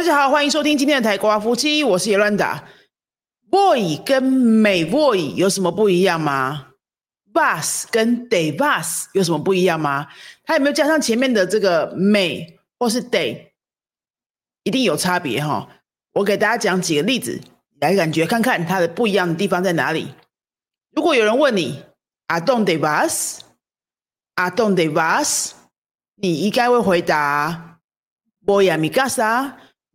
大家好，欢迎收听今天的台瓜夫妻，我是叶乱达。boy 跟美 boy 有什么不一样吗？bus 跟 day bus 有什么不一样吗？它有没有加上前面的这个美或是 day？一定有差别哈。我给大家讲几个例子，来感觉看看它的不一样的地方在哪里。如果有人问你，I don't day bus，I don't day bus，你应该会回答 boy a mi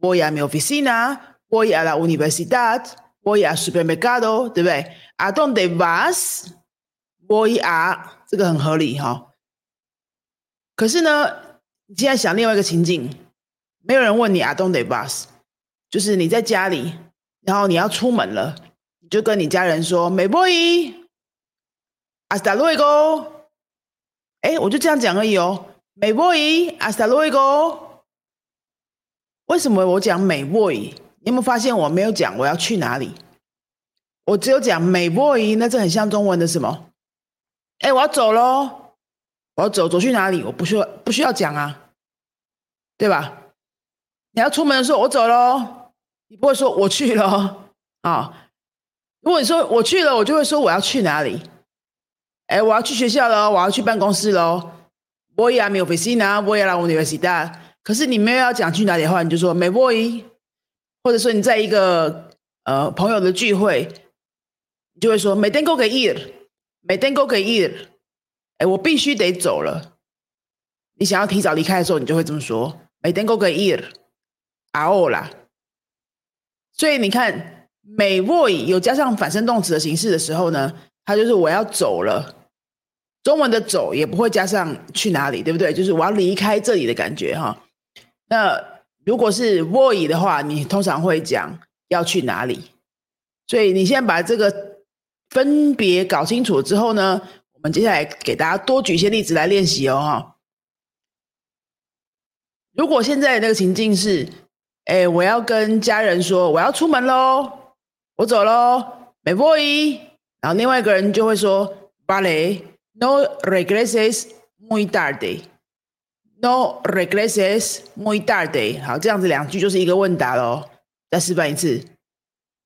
voy a mi oficina，voy a la universidad。voy a supermercado，对不对？A dónde vas？voy a，这个很合理哈。可是呢，你现在想另外一个情境，没有人问你 A dónde vas，就是你在家里，然后你要出门了，你就跟你家人说：“Me voy，hasta luego。”哎，我就这样讲而已哦。“Me voy，hasta luego。”为什么我讲美 boy？你有没有发现我没有讲我要去哪里？我只有讲美 boy，那这很像中文的什么？哎，我要走喽！我要走，走去哪里？我不需要不需要讲啊，对吧？你要出门的时候，我走喽，你不会说我去了啊？如果你说我去了，我就会说我要去哪里？哎，我要去学校喽，我要去办公室喽。Voy a mi oficina, voy a la universidad。可是你没有要讲去哪里的话，你就说美 boy。或者说你在一个呃朋友的聚会，你就会说 “me tengo que ir”，“me tengo que ir”，哎，我必须得走了。你想要提早离开的时候，你就会这么说 “me tengo que ir”，ahora。所以你看美 voy 有加上反身动词的形式的时候呢，它就是我要走了。中文的走也不会加上去哪里，对不对？就是我要离开这里的感觉哈。那。如果是 voy 的话，你通常会讲要去哪里。所以你先把这个分别搞清楚之后呢，我们接下来给大家多举一些例子来练习哦。如果现在那个情境是，哎，我要跟家人说我要出门喽，我走喽，没 voy，然后另外一个人就会说，vale，no regreses muy tarde。No regreses muy tarde。好，这样子两句就是一个问答喽。再示范一次。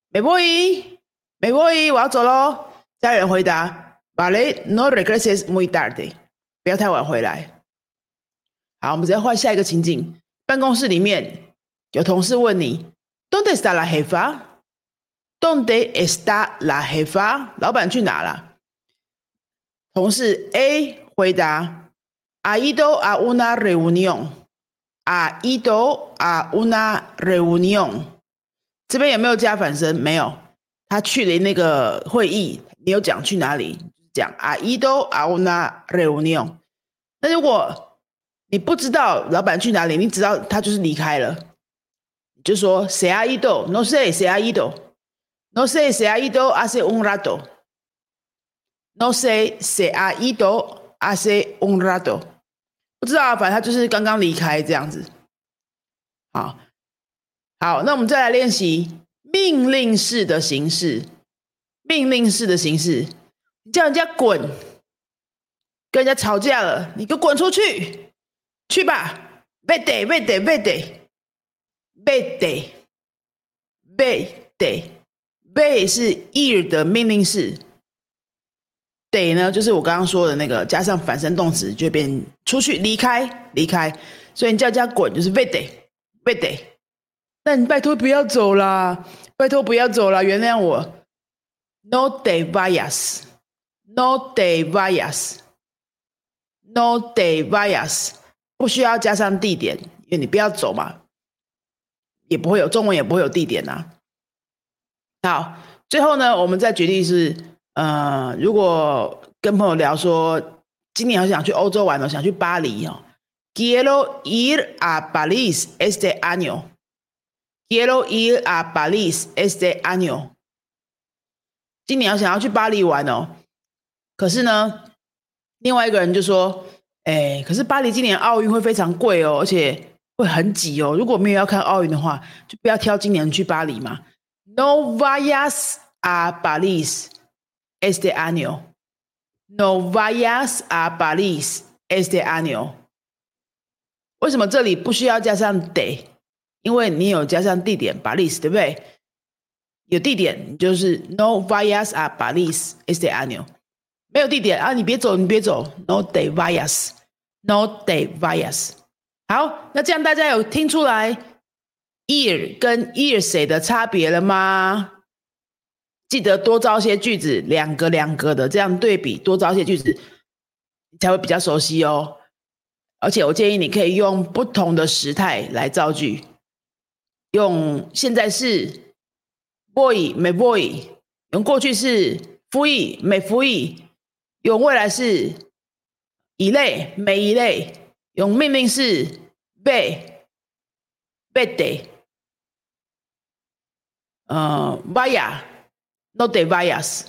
美波伊，美波伊，我要走喽。家人回答：Vale, no regreses muy tarde。不要太晚回来。好，我们直接换下一个情景。办公室里面有同事问你：¿Dónde está la jefa？¿Dónde está la jefa？老板去哪了？同事 A 回答。Ha ido a una reunión. Ha ido a una reunión. 这边有没有加反身？没有。他去了那个会议，你有讲去哪里？讲 Ha ido a una reunión。那如果你不知道老板去哪里，你知道他就是离开了，就说 Se ha ido. No sé, se ha ido. No sé, se ha ido hace un rato. No sé, se ha ido. Hace un rato，不知道，反正他就是刚刚离开这样子。好，好，那我们再来练习命令式的形式。命令式的形式，你叫人家滚，跟人家吵架了，你给我滚出去，去吧，vete vete vete vete vete vete 是 ir 的命令式。得呢，就是我刚刚说的那个，加上反身动词就变出去、离开、离开。所以你叫人家滚就是 vete，vete。那你拜托不要走啦，拜托不要走啦，原谅我。No de vayas，no de vayas，no de vayas，不需要加上地点，因为你不要走嘛，也不会有中文也不会有地点呐。好，最后呢，我们再举例是。呃，如果跟朋友聊说今年好想去欧洲玩哦，想去巴黎哦，Quiero ir a París este año. Quiero ir a París este año. 今年想要去巴黎玩哦，可是呢，另外一个人就说，哎，可是巴黎今年奥运会非常贵哦，而且会很挤哦。如果没有要看奥运的话，就不要挑今年去巴黎嘛。No vayas a París. Este año. No vayas a París este año. 为什么这里不需要加上 de？因为你有加上地点 Balis，对不对？有地点就是 No vayas a Balis este año。没有地点啊，你别走，你别走，No de vayas，No de vayas。好，那这样大家有听出来 ear 跟 ears 的差别了吗？记得多造些句子，两个两个的这样对比，多造些句子，你才会比较熟悉哦。而且我建议你可以用不同的时态来造句，用现在是 boy 没 boy，用过去式 free 没 free，用未来式一类没一类，用命令式 be be de，呃 via。No d e v i a s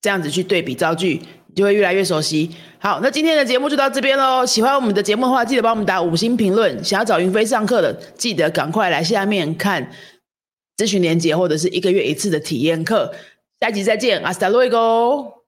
这样子去对比造句，你就会越来越熟悉。好，那今天的节目就到这边喽。喜欢我们的节目的话，记得帮我们打五星评论。想要找云飞上课的，记得赶快来下面看咨询连接，或者是一个月一次的体验课。下集再见，阿斯达洛伊哥。